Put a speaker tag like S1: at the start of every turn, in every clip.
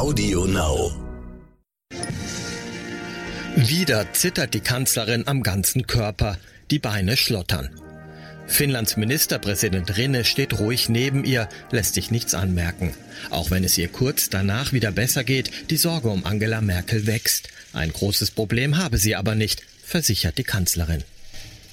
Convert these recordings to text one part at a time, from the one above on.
S1: Audio Now.
S2: Wieder zittert die Kanzlerin am ganzen Körper, die Beine schlottern. Finnlands Ministerpräsident Rinne steht ruhig neben ihr, lässt sich nichts anmerken. Auch wenn es ihr kurz danach wieder besser geht, die Sorge um Angela Merkel wächst. Ein großes Problem habe sie aber nicht, versichert die Kanzlerin.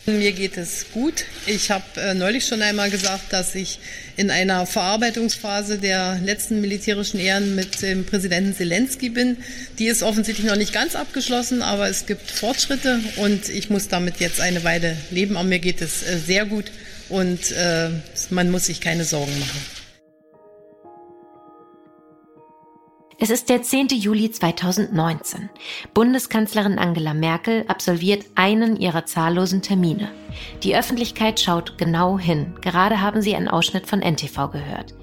S3: Mir geht es gut. Ich habe äh, neulich schon einmal gesagt, dass ich in einer Verarbeitungsphase der letzten militärischen Ehren mit dem Präsidenten Zelensky bin. Die ist offensichtlich noch nicht ganz abgeschlossen, aber es gibt Fortschritte und ich muss damit jetzt eine Weile leben. Aber mir geht es äh, sehr gut und äh, man muss sich keine Sorgen machen.
S4: Es ist der 10. Juli 2019. Bundeskanzlerin Angela Merkel absolviert einen ihrer zahllosen Termine. Die Öffentlichkeit schaut genau hin. Gerade haben Sie einen Ausschnitt von NTV gehört.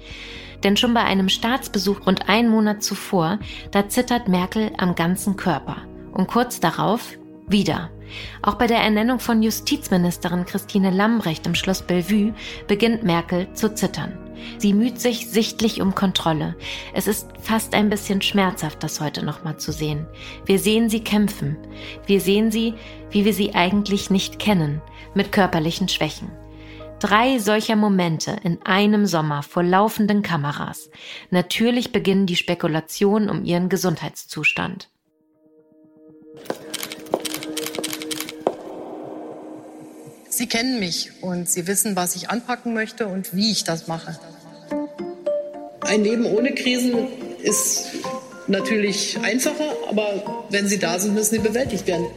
S4: Denn schon bei einem Staatsbesuch rund einen Monat zuvor, da zittert Merkel am ganzen Körper. Und kurz darauf wieder. Auch bei der Ernennung von Justizministerin Christine Lambrecht im Schloss Bellevue beginnt Merkel zu zittern. Sie müht sich sichtlich um Kontrolle. Es ist fast ein bisschen schmerzhaft, das heute nochmal zu sehen. Wir sehen sie kämpfen. Wir sehen sie, wie wir sie eigentlich nicht kennen, mit körperlichen Schwächen. Drei solcher Momente in einem Sommer vor laufenden Kameras. Natürlich beginnen die Spekulationen um ihren Gesundheitszustand.
S3: Sie kennen mich und Sie wissen, was ich anpacken möchte und wie ich das mache. Ein Leben ohne Krisen ist natürlich einfacher, aber wenn sie da sind, müssen sie bewältigt werden.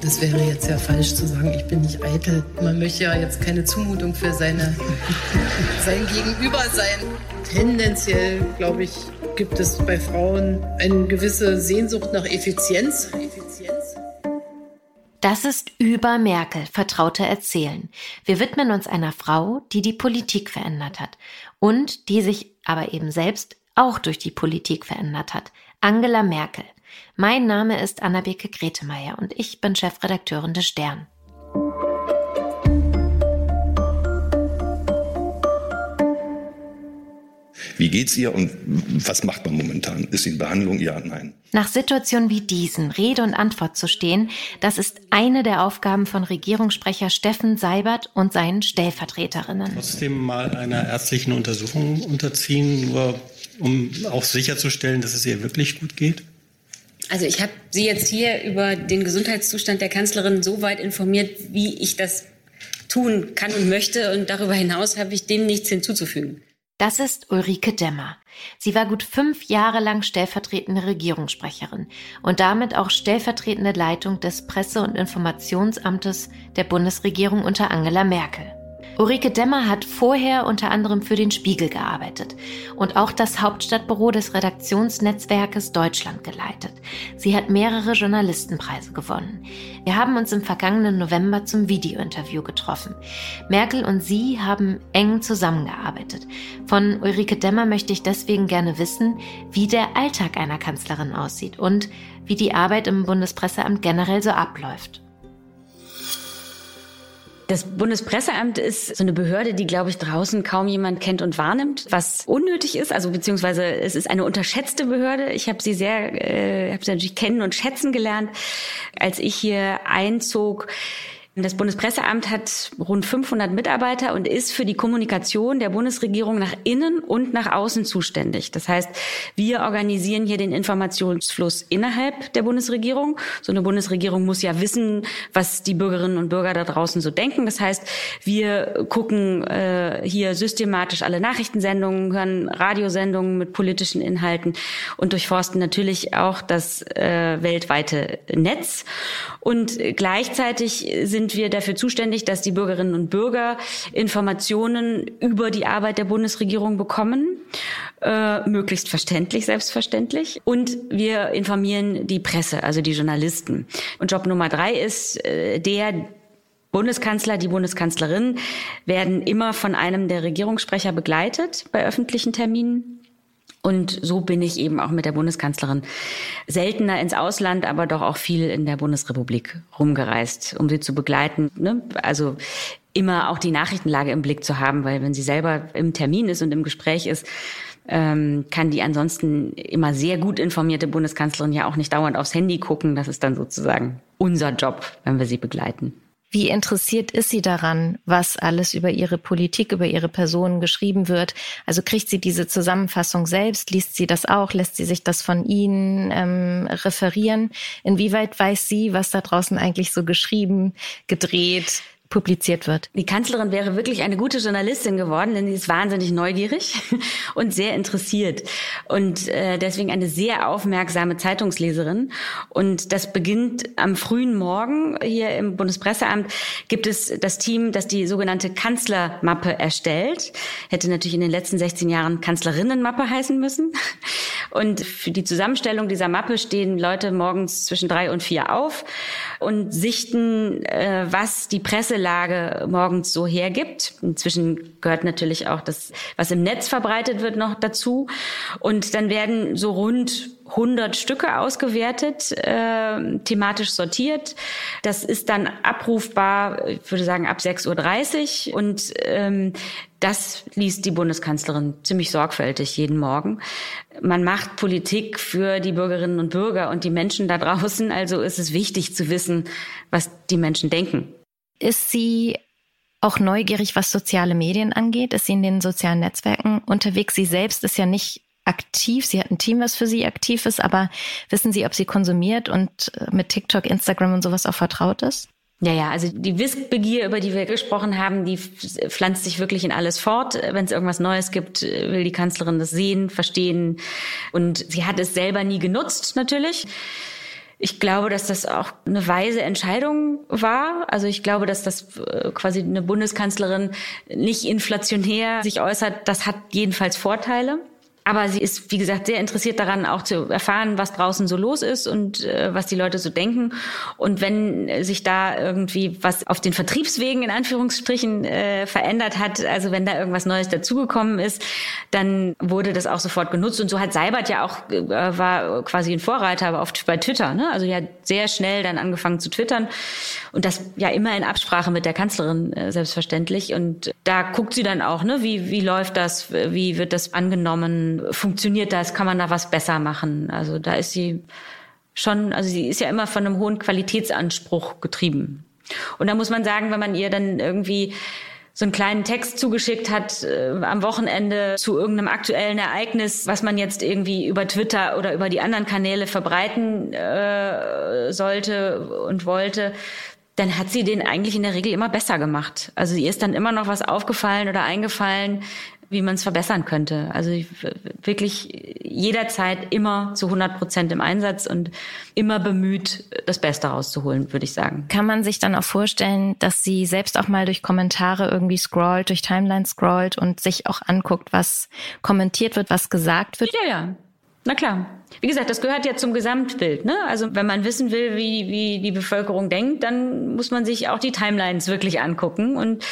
S3: Das wäre jetzt ja falsch zu sagen, ich bin nicht eitel. Man möchte ja jetzt keine Zumutung für seine, sein Gegenüber sein. Tendenziell, glaube ich, gibt es bei Frauen eine gewisse Sehnsucht nach Effizienz.
S4: Das ist über Merkel, vertraute Erzählen. Wir widmen uns einer Frau, die die Politik verändert hat und die sich aber eben selbst auch durch die Politik verändert hat. Angela Merkel. Mein Name ist Annabeke Gretemeyer und ich bin Chefredakteurin des Stern.
S5: Wie geht's ihr und was macht man momentan? Ist sie in Behandlung? Ja, nein.
S4: Nach Situationen wie diesen Rede und Antwort zu stehen, das ist eine der Aufgaben von Regierungssprecher Steffen Seibert und seinen Stellvertreterinnen.
S6: Trotzdem mal einer ärztlichen Untersuchung unterziehen, nur um auch sicherzustellen, dass es ihr wirklich gut geht?
S7: Also ich habe Sie jetzt hier über den Gesundheitszustand der Kanzlerin so weit informiert, wie ich das tun kann und möchte. Und darüber hinaus habe ich dem nichts hinzuzufügen.
S4: Das ist Ulrike Demmer. Sie war gut fünf Jahre lang stellvertretende Regierungssprecherin und damit auch stellvertretende Leitung des Presse- und Informationsamtes der Bundesregierung unter Angela Merkel. Ulrike Demmer hat vorher unter anderem für den Spiegel gearbeitet und auch das Hauptstadtbüro des Redaktionsnetzwerkes Deutschland geleitet. Sie hat mehrere Journalistenpreise gewonnen. Wir haben uns im vergangenen November zum Videointerview getroffen. Merkel und sie haben eng zusammengearbeitet. Von Ulrike Demmer möchte ich deswegen gerne wissen, wie der Alltag einer Kanzlerin aussieht und wie die Arbeit im Bundespresseamt generell so abläuft.
S7: Das Bundespresseamt ist so eine Behörde, die, glaube ich, draußen kaum jemand kennt und wahrnimmt, was unnötig ist. Also beziehungsweise es ist eine unterschätzte Behörde. Ich habe sie sehr, äh, habe sie natürlich kennen und schätzen gelernt, als ich hier einzog das Bundespresseamt hat rund 500 Mitarbeiter und ist für die Kommunikation der Bundesregierung nach innen und nach außen zuständig. Das heißt, wir organisieren hier den Informationsfluss innerhalb der Bundesregierung. So eine Bundesregierung muss ja wissen, was die Bürgerinnen und Bürger da draußen so denken. Das heißt, wir gucken äh, hier systematisch alle Nachrichtensendungen, hören Radiosendungen mit politischen Inhalten und durchforsten natürlich auch das äh, weltweite Netz. Und gleichzeitig sind sind wir dafür zuständig, dass die Bürgerinnen und Bürger Informationen über die Arbeit der Bundesregierung bekommen, äh, möglichst verständlich, selbstverständlich. Und wir informieren die Presse, also die Journalisten. Und Job Nummer drei ist äh, der, Bundeskanzler, die Bundeskanzlerin werden immer von einem der Regierungssprecher begleitet bei öffentlichen Terminen. Und so bin ich eben auch mit der Bundeskanzlerin seltener ins Ausland, aber doch auch viel in der Bundesrepublik rumgereist, um sie zu begleiten. Ne? Also immer auch die Nachrichtenlage im Blick zu haben, weil wenn sie selber im Termin ist und im Gespräch ist, ähm, kann die ansonsten immer sehr gut informierte Bundeskanzlerin ja auch nicht dauernd aufs Handy gucken. Das ist dann sozusagen unser Job, wenn wir sie begleiten.
S8: Wie interessiert ist sie daran, was alles über ihre Politik, über ihre Person geschrieben wird? Also kriegt sie diese Zusammenfassung selbst? Liest sie das auch? Lässt sie sich das von Ihnen ähm, referieren? Inwieweit weiß sie, was da draußen eigentlich so geschrieben, gedreht, publiziert wird.
S7: Die Kanzlerin wäre wirklich eine gute Journalistin geworden, denn sie ist wahnsinnig neugierig und sehr interessiert und äh, deswegen eine sehr aufmerksame Zeitungsleserin. Und das beginnt am frühen Morgen hier im Bundespresseamt gibt es das Team, das die sogenannte Kanzlermappe erstellt. Hätte natürlich in den letzten 16 Jahren Kanzlerinnenmappe heißen müssen. Und für die Zusammenstellung dieser Mappe stehen Leute morgens zwischen drei und vier auf und sichten, äh, was die Presselage morgens so hergibt. Inzwischen gehört natürlich auch das, was im Netz verbreitet wird, noch dazu. Und dann werden so rund 100 Stücke ausgewertet, äh, thematisch sortiert. Das ist dann abrufbar, ich würde sagen, ab 6.30 Uhr. Und ähm, das liest die Bundeskanzlerin ziemlich sorgfältig jeden Morgen. Man macht Politik für die Bürgerinnen und Bürger und die Menschen da draußen. Also ist es wichtig zu wissen, was die Menschen denken.
S8: Ist sie auch neugierig, was soziale Medien angeht? Ist sie in den sozialen Netzwerken unterwegs? Sie selbst ist ja nicht aktiv. Sie hat ein Team, was für sie aktiv ist, aber wissen Sie, ob sie konsumiert und äh, mit TikTok, Instagram und sowas auch vertraut ist?
S7: Ja, ja, also die Wissbegier, über die wir gesprochen haben, die pflanzt sich wirklich in alles fort. Wenn es irgendwas Neues gibt, will die Kanzlerin das sehen, verstehen. Und sie hat es selber nie genutzt, natürlich. Ich glaube, dass das auch eine weise Entscheidung war. Also ich glaube, dass das äh, quasi eine Bundeskanzlerin nicht inflationär sich äußert. Das hat jedenfalls Vorteile. Aber sie ist, wie gesagt, sehr interessiert daran, auch zu erfahren, was draußen so los ist und äh, was die Leute so denken. Und wenn sich da irgendwie was auf den Vertriebswegen in Anführungsstrichen äh, verändert hat, also wenn da irgendwas Neues dazugekommen ist, dann wurde das auch sofort genutzt. Und so hat Seibert ja auch, äh, war quasi ein Vorreiter aber oft bei Twitter. Ne? Also hat sehr schnell dann angefangen zu twittern. Und das ja immer in Absprache mit der Kanzlerin, äh, selbstverständlich. Und da guckt sie dann auch, ne, wie, wie läuft das, wie wird das angenommen, funktioniert das, kann man da was besser machen. Also da ist sie schon, also sie ist ja immer von einem hohen Qualitätsanspruch getrieben. Und da muss man sagen, wenn man ihr dann irgendwie so einen kleinen Text zugeschickt hat äh, am Wochenende zu irgendeinem aktuellen Ereignis, was man jetzt irgendwie über Twitter oder über die anderen Kanäle verbreiten äh, sollte und wollte, dann hat sie den eigentlich in der Regel immer besser gemacht. Also ihr ist dann immer noch was aufgefallen oder eingefallen, wie man es verbessern könnte. Also wirklich jederzeit immer zu 100 Prozent im Einsatz und immer bemüht, das Beste rauszuholen, würde ich sagen.
S8: Kann man sich dann auch vorstellen, dass sie selbst auch mal durch Kommentare irgendwie scrollt, durch Timeline scrollt und sich auch anguckt, was kommentiert wird, was gesagt wird?
S7: Ja, ja. Na klar. Wie gesagt, das gehört ja zum Gesamtbild. Ne? Also wenn man wissen will, wie, wie die Bevölkerung denkt, dann muss man sich auch die Timelines wirklich angucken. Und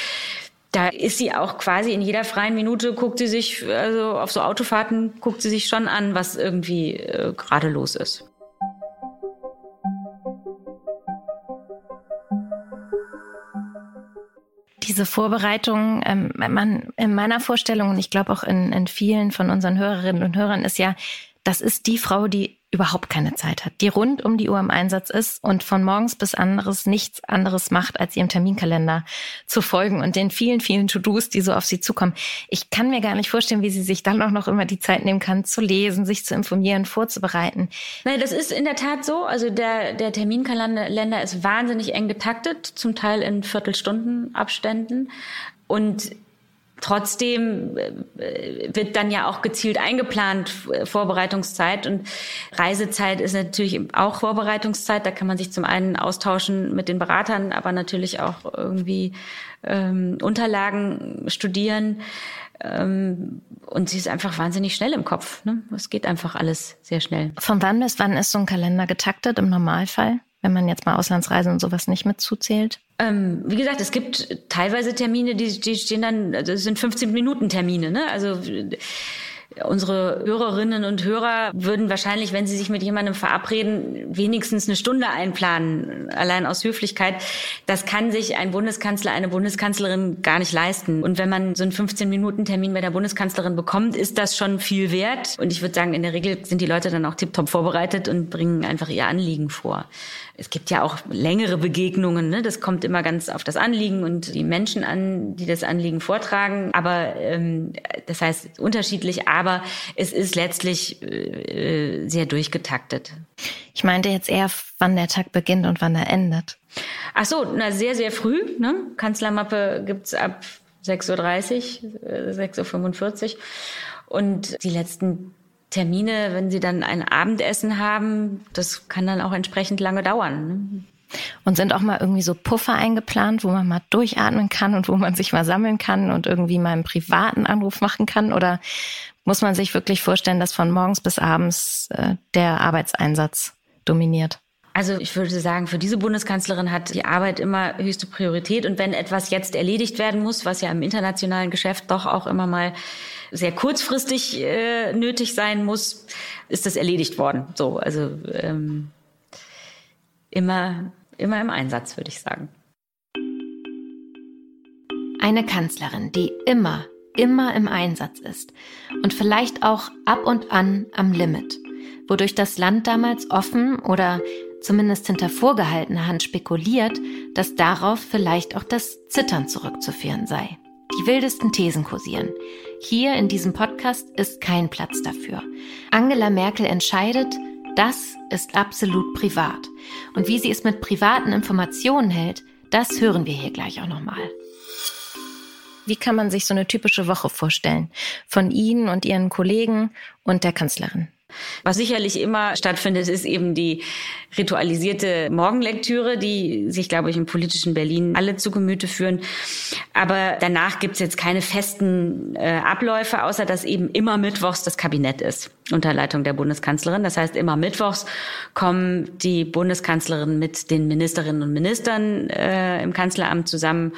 S7: da ist sie auch quasi in jeder freien Minute guckt sie sich, also auf so Autofahrten guckt sie sich schon an, was irgendwie äh, gerade los ist.
S8: Diese Vorbereitung, ähm, man, in meiner Vorstellung und ich glaube auch in, in vielen von unseren Hörerinnen und Hörern ist ja, das ist die Frau, die überhaupt keine Zeit hat, die rund um die Uhr im Einsatz ist und von morgens bis anderes nichts anderes macht, als ihrem Terminkalender zu folgen und den vielen, vielen To-Dos, die so auf sie zukommen. Ich kann mir gar nicht vorstellen, wie sie sich dann auch noch immer die Zeit nehmen kann, zu lesen, sich zu informieren, vorzubereiten.
S7: Nein, das ist in der Tat so. Also der, der Terminkalender ist wahnsinnig eng getaktet, zum Teil in Viertelstundenabständen. Und Trotzdem äh, wird dann ja auch gezielt eingeplant, äh, Vorbereitungszeit. Und Reisezeit ist natürlich auch Vorbereitungszeit. Da kann man sich zum einen austauschen mit den Beratern, aber natürlich auch irgendwie ähm, Unterlagen studieren. Ähm, und sie ist einfach wahnsinnig schnell im Kopf. Ne? Es geht einfach alles sehr schnell.
S8: Von wann bis wann ist so ein Kalender getaktet im Normalfall? Wenn man jetzt mal Auslandsreisen und sowas nicht mitzuzählt?
S7: Ähm, wie gesagt, es gibt teilweise Termine, die, die stehen dann, also das sind 15 Minuten Termine, ne? Also Unsere Hörerinnen und Hörer würden wahrscheinlich, wenn sie sich mit jemandem verabreden, wenigstens eine Stunde einplanen, allein aus Höflichkeit. Das kann sich ein Bundeskanzler, eine Bundeskanzlerin gar nicht leisten. Und wenn man so einen 15-Minuten-Termin bei der Bundeskanzlerin bekommt, ist das schon viel wert. Und ich würde sagen, in der Regel sind die Leute dann auch tiptop vorbereitet und bringen einfach ihr Anliegen vor. Es gibt ja auch längere Begegnungen. Ne? Das kommt immer ganz auf das Anliegen und die Menschen an, die das Anliegen vortragen. Aber ähm, das heißt unterschiedlich, aber es ist letztlich äh, sehr durchgetaktet.
S4: Ich meinte jetzt eher, wann der Tag beginnt und wann er endet.
S7: Ach so, na sehr, sehr früh. Ne? Kanzlermappe gibt's ab 6.30 Uhr, äh, 6.45 Uhr. Und die letzten Termine, wenn sie dann ein Abendessen haben, das kann dann auch entsprechend lange dauern. Ne?
S4: Und sind auch mal irgendwie so Puffer eingeplant, wo man mal durchatmen kann und wo man sich mal sammeln kann und irgendwie mal einen privaten Anruf machen kann? Oder muss man sich wirklich vorstellen, dass von morgens bis abends äh, der Arbeitseinsatz dominiert?
S7: Also ich würde sagen, für diese Bundeskanzlerin hat die Arbeit immer höchste Priorität. Und wenn etwas jetzt erledigt werden muss, was ja im internationalen Geschäft doch auch immer mal sehr kurzfristig äh, nötig sein muss, ist das erledigt worden. So, also ähm, immer, immer im Einsatz, würde ich sagen.
S4: Eine Kanzlerin, die immer, immer im Einsatz ist und vielleicht auch ab und an am Limit, wodurch das Land damals offen oder zumindest hinter vorgehaltener Hand spekuliert, dass darauf vielleicht auch das Zittern zurückzuführen sei. Die wildesten Thesen kursieren. Hier in diesem Podcast ist kein Platz dafür. Angela Merkel entscheidet, das ist absolut privat. Und wie sie es mit privaten Informationen hält, das hören wir hier gleich auch nochmal. Wie kann man sich so eine typische Woche vorstellen? Von Ihnen und Ihren Kollegen und der Kanzlerin?
S7: Was sicherlich immer stattfindet, ist eben die ritualisierte Morgenlektüre, die sich, glaube ich, im politischen Berlin alle zu Gemüte führen. Aber danach gibt es jetzt keine festen äh, Abläufe, außer dass eben immer Mittwochs das Kabinett ist unter Leitung der Bundeskanzlerin. Das heißt, immer Mittwochs kommen die Bundeskanzlerin mit den Ministerinnen und Ministern äh, im Kanzleramt zusammen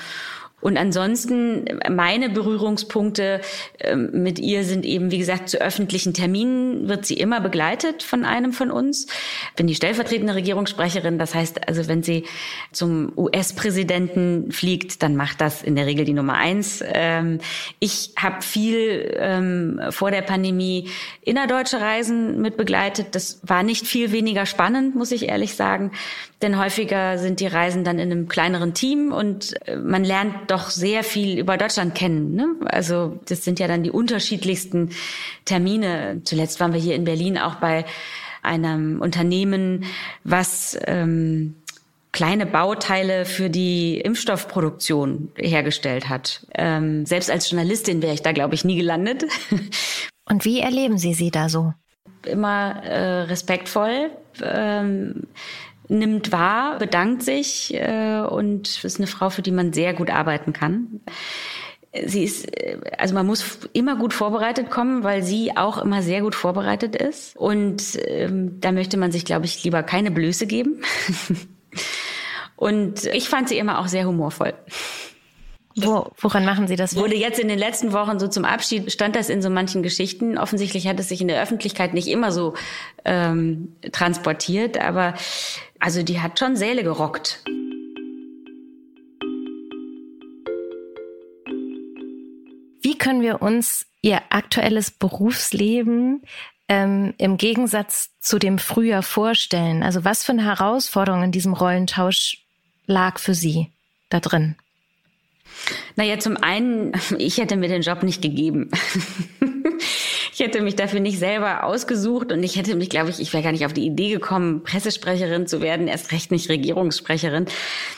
S7: und ansonsten meine Berührungspunkte ähm, mit ihr sind eben, wie gesagt, zu öffentlichen Terminen wird sie immer begleitet von einem von uns. Bin die stellvertretende Regierungssprecherin. Das heißt, also wenn sie zum US-Präsidenten fliegt, dann macht das in der Regel die Nummer eins. Ähm, ich habe viel ähm, vor der Pandemie innerdeutsche Reisen mit begleitet. Das war nicht viel weniger spannend, muss ich ehrlich sagen. Denn häufiger sind die Reisen dann in einem kleineren Team und äh, man lernt doch sehr viel über Deutschland kennen. Ne? Also das sind ja dann die unterschiedlichsten Termine. Zuletzt waren wir hier in Berlin auch bei einem Unternehmen, was ähm, kleine Bauteile für die Impfstoffproduktion hergestellt hat. Ähm, selbst als Journalistin wäre ich da, glaube ich, nie gelandet.
S4: Und wie erleben Sie sie da so?
S7: Immer äh, respektvoll. Ähm, nimmt wahr, bedankt sich äh, und ist eine Frau, für die man sehr gut arbeiten kann. Sie ist, äh, also man muss immer gut vorbereitet kommen, weil sie auch immer sehr gut vorbereitet ist. Und ähm, da möchte man sich, glaube ich, lieber keine Blöße geben. und ich fand sie immer auch sehr humorvoll.
S4: Wo, woran machen Sie das?
S7: Wurde jetzt in den letzten Wochen so zum Abschied, stand das in so manchen Geschichten. Offensichtlich hat es sich in der Öffentlichkeit nicht immer so ähm, transportiert, aber also die hat schon Säle gerockt.
S4: Wie können wir uns Ihr aktuelles Berufsleben ähm, im Gegensatz zu dem früher vorstellen? Also was für eine Herausforderung in diesem Rollentausch lag für Sie da drin?
S7: Naja, zum einen, ich hätte mir den Job nicht gegeben. ich hätte mich dafür nicht selber ausgesucht und ich hätte mich, glaube ich, ich wäre gar nicht auf die Idee gekommen, Pressesprecherin zu werden, erst recht nicht Regierungssprecherin.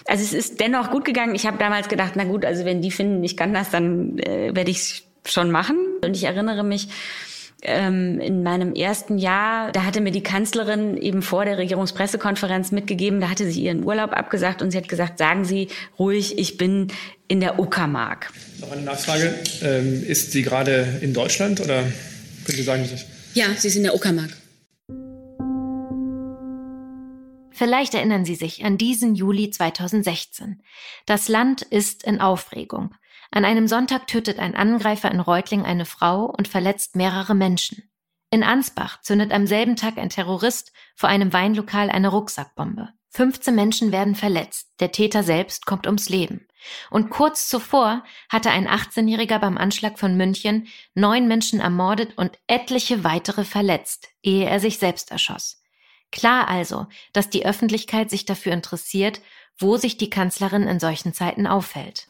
S7: Also es ist dennoch gut gegangen. Ich habe damals gedacht, na gut, also wenn die finden, ich kann das, dann äh, werde ich es schon machen. Und ich erinnere mich, ähm, in meinem ersten Jahr, da hatte mir die Kanzlerin eben vor der Regierungspressekonferenz mitgegeben, da hatte sie ihren Urlaub abgesagt und sie hat gesagt, sagen Sie ruhig, ich bin in der Uckermark.
S1: Noch eine Nachfrage. Ähm, ist sie gerade in Deutschland oder können Sie sagen,
S7: Ja, sie ist in der Uckermark.
S4: Vielleicht erinnern Sie sich an diesen Juli 2016. Das Land ist in Aufregung. An einem Sonntag tötet ein Angreifer in Reutling eine Frau und verletzt mehrere Menschen. In Ansbach zündet am selben Tag ein Terrorist vor einem Weinlokal eine Rucksackbombe. 15 Menschen werden verletzt, der Täter selbst kommt ums Leben. Und kurz zuvor hatte ein 18-Jähriger beim Anschlag von München neun Menschen ermordet und etliche weitere verletzt, ehe er sich selbst erschoss. Klar also, dass die Öffentlichkeit sich dafür interessiert, wo sich die Kanzlerin in solchen Zeiten aufhält.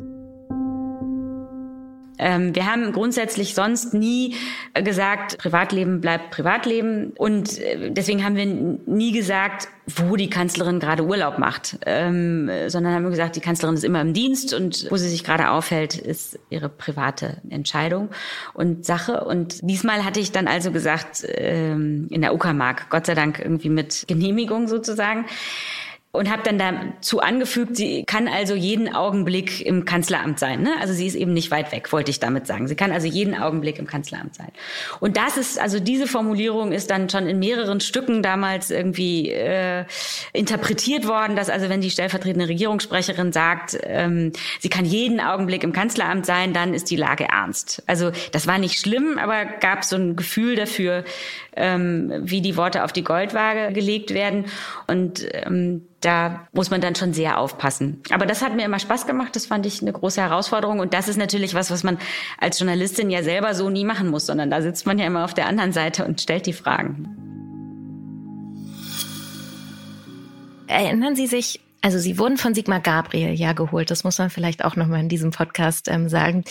S7: Ähm, wir haben grundsätzlich sonst nie gesagt, Privatleben bleibt Privatleben. Und äh, deswegen haben wir nie gesagt, wo die Kanzlerin gerade Urlaub macht, ähm, sondern haben wir gesagt, die Kanzlerin ist immer im Dienst und wo sie sich gerade aufhält, ist ihre private Entscheidung und Sache. Und diesmal hatte ich dann also gesagt, ähm, in der Uckermark, Gott sei Dank irgendwie mit Genehmigung sozusagen und habe dann dazu angefügt, sie kann also jeden Augenblick im Kanzleramt sein. Ne? Also sie ist eben nicht weit weg, wollte ich damit sagen. Sie kann also jeden Augenblick im Kanzleramt sein. Und das ist, also diese Formulierung ist dann schon in mehreren Stücken damals irgendwie äh, interpretiert worden, dass also wenn die stellvertretende Regierungssprecherin sagt, ähm, sie kann jeden Augenblick im Kanzleramt sein, dann ist die Lage ernst. Also das war nicht schlimm, aber gab so ein Gefühl dafür, ähm, wie die Worte auf die Goldwaage gelegt werden. Und ähm, da muss man dann schon sehr aufpassen. Aber das hat mir immer Spaß gemacht. Das fand ich eine große Herausforderung. Und das ist natürlich was, was man als Journalistin ja selber so nie machen muss, sondern da sitzt man ja immer auf der anderen Seite und stellt die Fragen.
S4: Erinnern Sie sich, also Sie wurden von Sigmar Gabriel ja geholt. Das muss man vielleicht auch nochmal in diesem Podcast ähm, sagen.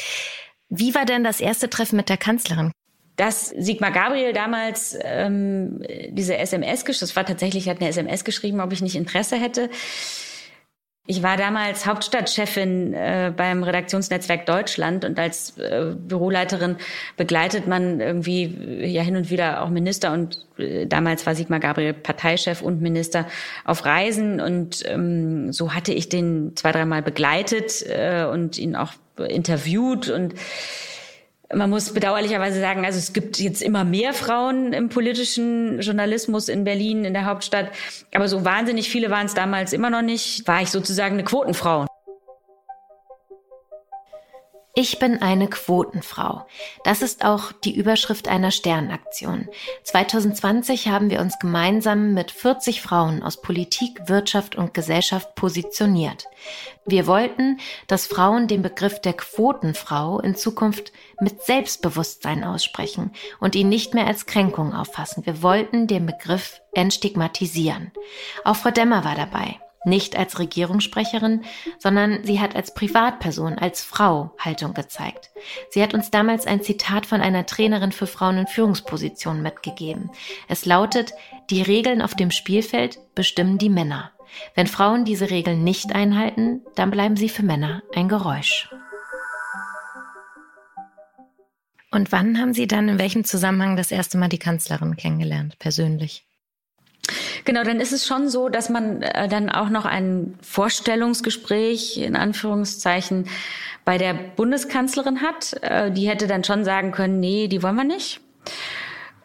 S4: Wie war denn das erste Treffen mit der Kanzlerin?
S7: Dass Sigmar Gabriel damals ähm, diese SMS, das war tatsächlich, hat eine SMS geschrieben, ob ich nicht Interesse hätte. Ich war damals Hauptstadtchefin äh, beim Redaktionsnetzwerk Deutschland und als äh, Büroleiterin begleitet man irgendwie äh, ja hin und wieder auch Minister und äh, damals war Sigmar Gabriel Parteichef und Minister auf Reisen und ähm, so hatte ich den zwei, dreimal begleitet äh, und ihn auch interviewt und man muss bedauerlicherweise sagen, also es gibt jetzt immer mehr Frauen im politischen Journalismus in Berlin, in der Hauptstadt. Aber so wahnsinnig viele waren es damals immer noch nicht. War ich sozusagen eine Quotenfrau.
S4: Ich bin eine Quotenfrau. Das ist auch die Überschrift einer Sternaktion. 2020 haben wir uns gemeinsam mit 40 Frauen aus Politik, Wirtschaft und Gesellschaft positioniert. Wir wollten, dass Frauen den Begriff der Quotenfrau in Zukunft mit Selbstbewusstsein aussprechen und ihn nicht mehr als Kränkung auffassen. Wir wollten den Begriff entstigmatisieren. Auch Frau Demmer war dabei nicht als Regierungssprecherin, sondern sie hat als Privatperson, als Frau Haltung gezeigt. Sie hat uns damals ein Zitat von einer Trainerin für Frauen in Führungspositionen mitgegeben. Es lautet, die Regeln auf dem Spielfeld bestimmen die Männer. Wenn Frauen diese Regeln nicht einhalten, dann bleiben sie für Männer ein Geräusch. Und wann haben Sie dann in welchem Zusammenhang das erste Mal die Kanzlerin kennengelernt, persönlich?
S7: Genau, dann ist es schon so, dass man äh, dann auch noch ein Vorstellungsgespräch in Anführungszeichen bei der Bundeskanzlerin hat. Äh, die hätte dann schon sagen können, nee, die wollen wir nicht.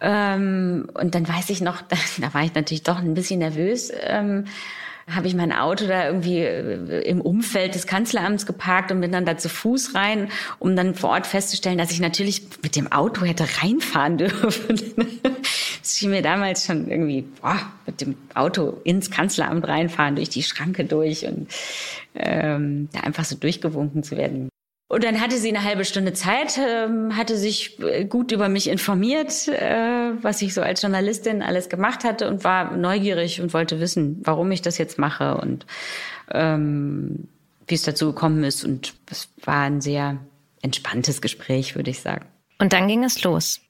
S7: Ähm, und dann weiß ich noch, da, da, war ich natürlich doch ein bisschen nervös. Ähm, habe ich mein Auto da irgendwie äh, im Umfeld des Kanzleramts geparkt und bin dann da zu Fuß rein, um dann vor Ort festzustellen, dass ich natürlich mit dem Auto hätte reinfahren dürfen. Das schien mir damals schon irgendwie, boah, mit dem Auto ins Kanzleramt reinfahren, durch die Schranke durch und ähm, da einfach so durchgewunken zu werden. Und dann hatte sie eine halbe Stunde Zeit, ähm, hatte sich äh, gut über mich informiert, äh, was ich so als Journalistin alles gemacht hatte und war neugierig und wollte wissen, warum ich das jetzt mache und ähm, wie es dazu gekommen ist. Und es war ein sehr entspanntes Gespräch, würde ich sagen.
S4: Und dann ging es los.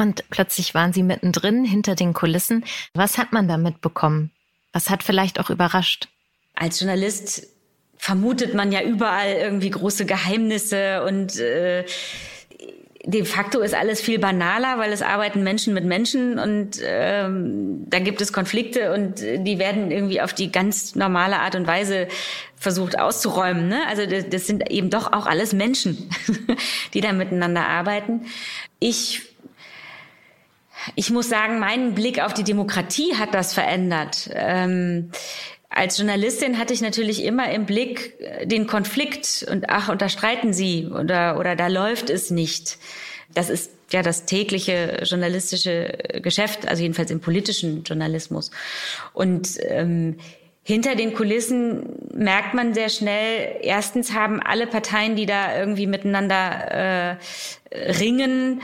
S4: Und plötzlich waren Sie mittendrin, hinter den Kulissen. Was hat man da mitbekommen? Was hat vielleicht auch überrascht?
S7: Als Journalist vermutet man ja überall irgendwie große Geheimnisse und äh, de facto ist alles viel banaler, weil es arbeiten Menschen mit Menschen und ähm, da gibt es Konflikte und die werden irgendwie auf die ganz normale Art und Weise versucht auszuräumen. Ne? Also das, das sind eben doch auch alles Menschen, die da miteinander arbeiten. Ich ich muss sagen, mein Blick auf die Demokratie hat das verändert. Ähm, als Journalistin hatte ich natürlich immer im Blick äh, den Konflikt und ach, und da streiten sie oder, oder da läuft es nicht. Das ist ja das tägliche journalistische Geschäft, also jedenfalls im politischen Journalismus. Und ähm, hinter den Kulissen merkt man sehr schnell, erstens haben alle Parteien, die da irgendwie miteinander äh, ringen,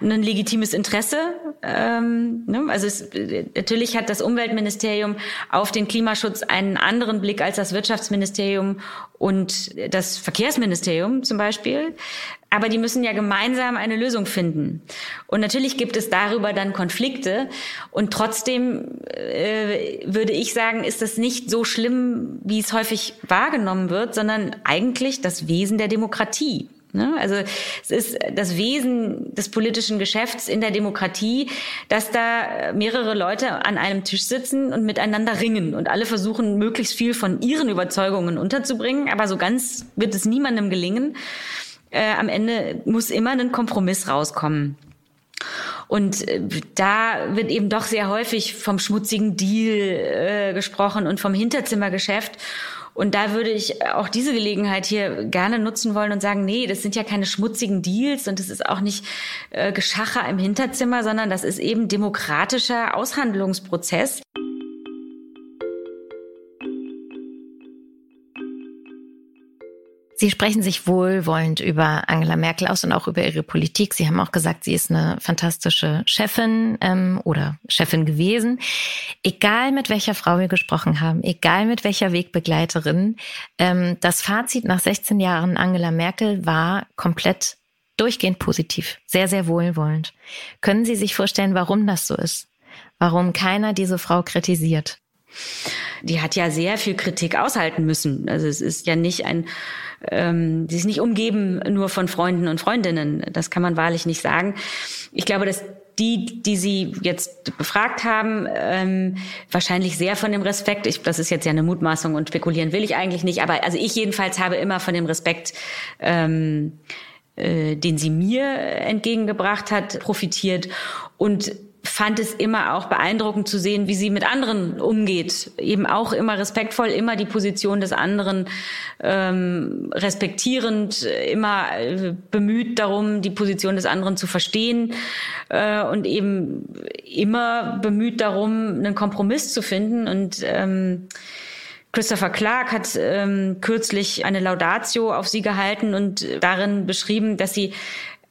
S7: ein legitimes Interesse. Ähm, ne? Also es, natürlich hat das Umweltministerium auf den Klimaschutz einen anderen Blick als das Wirtschaftsministerium und das Verkehrsministerium zum Beispiel. Aber die müssen ja gemeinsam eine Lösung finden. Und natürlich gibt es darüber dann Konflikte. Und trotzdem äh, würde ich sagen, ist das nicht so schlimm, wie es häufig wahrgenommen wird, sondern eigentlich das Wesen der Demokratie. Ne? Also es ist das Wesen des politischen Geschäfts in der Demokratie, dass da mehrere Leute an einem Tisch sitzen und miteinander ringen und alle versuchen, möglichst viel von ihren Überzeugungen unterzubringen, aber so ganz wird es niemandem gelingen. Äh, am Ende muss immer ein Kompromiss rauskommen. Und äh, da wird eben doch sehr häufig vom schmutzigen Deal äh, gesprochen und vom Hinterzimmergeschäft. Und da würde ich auch diese Gelegenheit hier gerne nutzen wollen und sagen, nee, das sind ja keine schmutzigen Deals und das ist auch nicht äh, Geschacher im Hinterzimmer, sondern das ist eben demokratischer Aushandlungsprozess.
S4: Sie sprechen sich wohlwollend über Angela Merkel aus und auch über ihre Politik. Sie haben auch gesagt, sie ist eine fantastische Chefin ähm, oder Chefin gewesen. Egal mit welcher Frau wir gesprochen haben, egal mit welcher Wegbegleiterin, ähm, das Fazit nach 16 Jahren Angela Merkel war komplett durchgehend positiv, sehr, sehr wohlwollend. Können Sie sich vorstellen, warum das so ist? Warum keiner diese Frau kritisiert?
S7: Die hat ja sehr viel Kritik aushalten müssen. Also es ist ja nicht ein ähm, sie ist nicht umgeben nur von Freunden und Freundinnen. Das kann man wahrlich nicht sagen. Ich glaube, dass die, die Sie jetzt befragt haben, ähm, wahrscheinlich sehr von dem Respekt, ich, das ist jetzt ja eine Mutmaßung und spekulieren will ich eigentlich nicht, aber also ich jedenfalls habe immer von dem Respekt, ähm, äh, den sie mir entgegengebracht hat, profitiert. Und fand es immer auch beeindruckend zu sehen, wie sie mit anderen umgeht. Eben auch immer respektvoll, immer die Position des anderen ähm, respektierend, immer äh, bemüht darum, die Position des anderen zu verstehen äh, und eben immer bemüht darum, einen Kompromiss zu finden. Und ähm, Christopher Clark hat ähm, kürzlich eine Laudatio auf sie gehalten und darin beschrieben, dass sie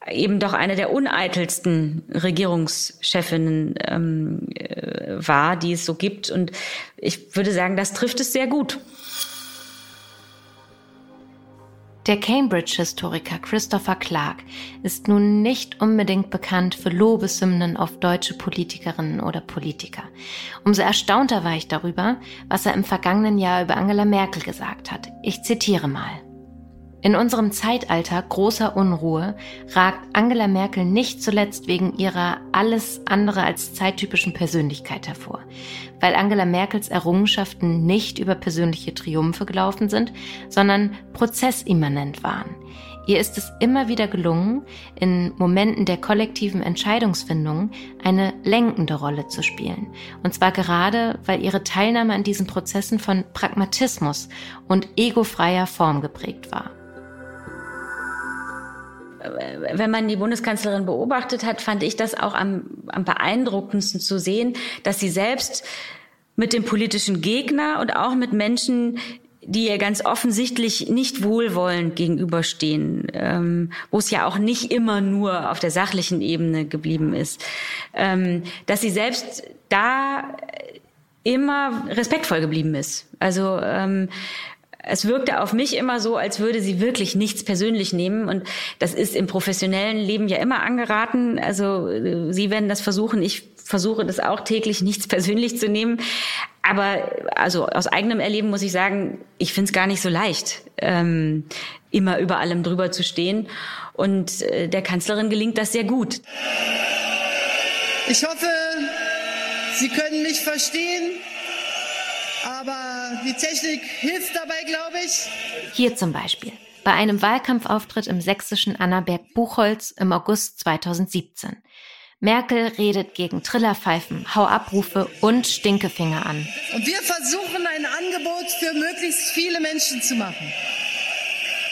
S7: eben doch eine der uneitelsten Regierungschefinnen ähm, äh, war, die es so gibt. Und ich würde sagen, das trifft es sehr gut.
S4: Der Cambridge-Historiker Christopher Clark ist nun nicht unbedingt bekannt für Lobeshymnen auf deutsche Politikerinnen oder Politiker. Umso erstaunter war ich darüber, was er im vergangenen Jahr über Angela Merkel gesagt hat. Ich zitiere mal. In unserem Zeitalter großer Unruhe ragt Angela Merkel nicht zuletzt wegen ihrer alles andere als zeittypischen Persönlichkeit hervor, weil Angela Merkels Errungenschaften nicht über persönliche Triumphe gelaufen sind, sondern prozessimmanent waren. Ihr ist es immer wieder gelungen, in Momenten der kollektiven Entscheidungsfindung eine lenkende Rolle zu spielen. Und zwar gerade, weil ihre Teilnahme an diesen Prozessen von Pragmatismus und egofreier Form geprägt war
S7: wenn man die Bundeskanzlerin beobachtet hat, fand ich das auch am, am beeindruckendsten zu sehen, dass sie selbst mit dem politischen Gegner und auch mit Menschen, die ihr ganz offensichtlich nicht wohlwollend gegenüberstehen, ähm, wo es ja auch nicht immer nur auf der sachlichen Ebene geblieben ist, ähm, dass sie selbst da immer respektvoll geblieben ist. Also ähm, es wirkte auf mich immer so, als würde sie wirklich nichts persönlich nehmen. Und das ist im professionellen Leben ja immer angeraten. Also äh, Sie werden das versuchen. Ich versuche das auch täglich, nichts persönlich zu nehmen. Aber also aus eigenem Erleben muss ich sagen, ich finde es gar nicht so leicht, ähm, immer über allem drüber zu stehen. Und äh, der Kanzlerin gelingt das sehr gut.
S9: Ich hoffe, Sie können mich verstehen aber die Technik hilft dabei, glaube ich.
S4: Hier zum Beispiel. Bei einem Wahlkampfauftritt im sächsischen Annaberg-Buchholz im August 2017. Merkel redet gegen Trillerpfeifen, Hauabrufe und Stinkefinger an.
S9: Und wir versuchen ein Angebot für möglichst viele Menschen zu machen.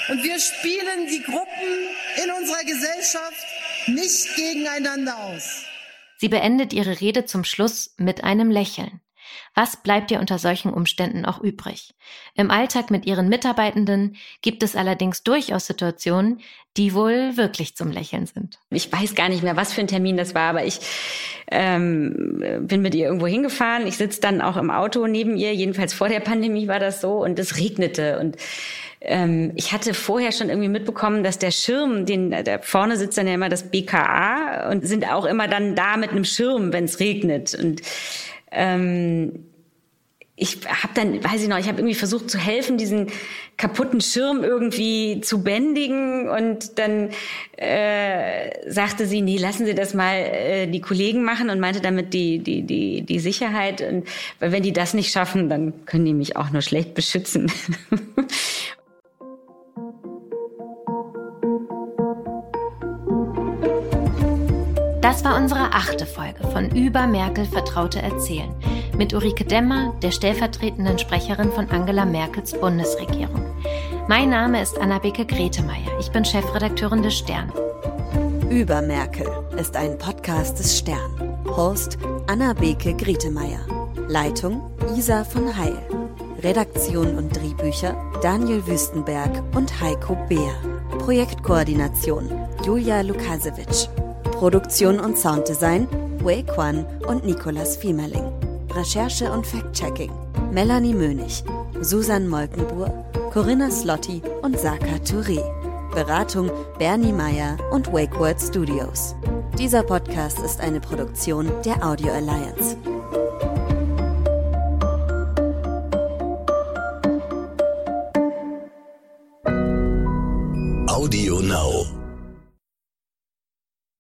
S9: Und wir spielen die Gruppen in unserer Gesellschaft nicht gegeneinander aus.
S4: Sie beendet ihre Rede zum Schluss mit einem Lächeln. Was bleibt ihr unter solchen Umständen auch übrig? Im Alltag mit ihren Mitarbeitenden gibt es allerdings durchaus Situationen, die wohl wirklich zum Lächeln sind.
S7: Ich weiß gar nicht mehr, was für ein Termin das war, aber ich ähm, bin mit ihr irgendwo hingefahren. Ich sitze dann auch im Auto neben ihr. Jedenfalls vor der Pandemie war das so und es regnete und ähm, ich hatte vorher schon irgendwie mitbekommen, dass der Schirm, den da vorne sitzt dann ja immer das BKA und sind auch immer dann da mit einem Schirm, wenn es regnet und ähm, ich habe dann, weiß ich noch, ich habe irgendwie versucht zu helfen, diesen kaputten Schirm irgendwie zu bändigen und dann äh, sagte sie, nee, lassen Sie das mal äh, die Kollegen machen und meinte damit die die die die Sicherheit und weil wenn die das nicht schaffen, dann können die mich auch nur schlecht beschützen.
S4: Das war unsere achte Folge von Über Merkel Vertraute Erzählen mit Ulrike Demmer, der stellvertretenden Sprecherin von Angela Merkels Bundesregierung. Mein Name ist Annabeke Gretemeier. Ich bin Chefredakteurin des Stern.
S10: Über Merkel ist ein Podcast des Stern. Host Anna-Beke Grietemeier. Leitung Isa von Heil. Redaktion und Drehbücher Daniel Wüstenberg und Heiko Beer. Projektkoordination Julia Lukasewitsch. Produktion und Sounddesign Wei Quan und Nicolas Fiemerling. Recherche und Fact-Checking Melanie Mönig, Susan Molkenbuhr, Corinna Slotti und Saka Touré. Beratung Bernie Meyer und Wakeword Studios. Dieser Podcast ist eine Produktion der Audio Alliance.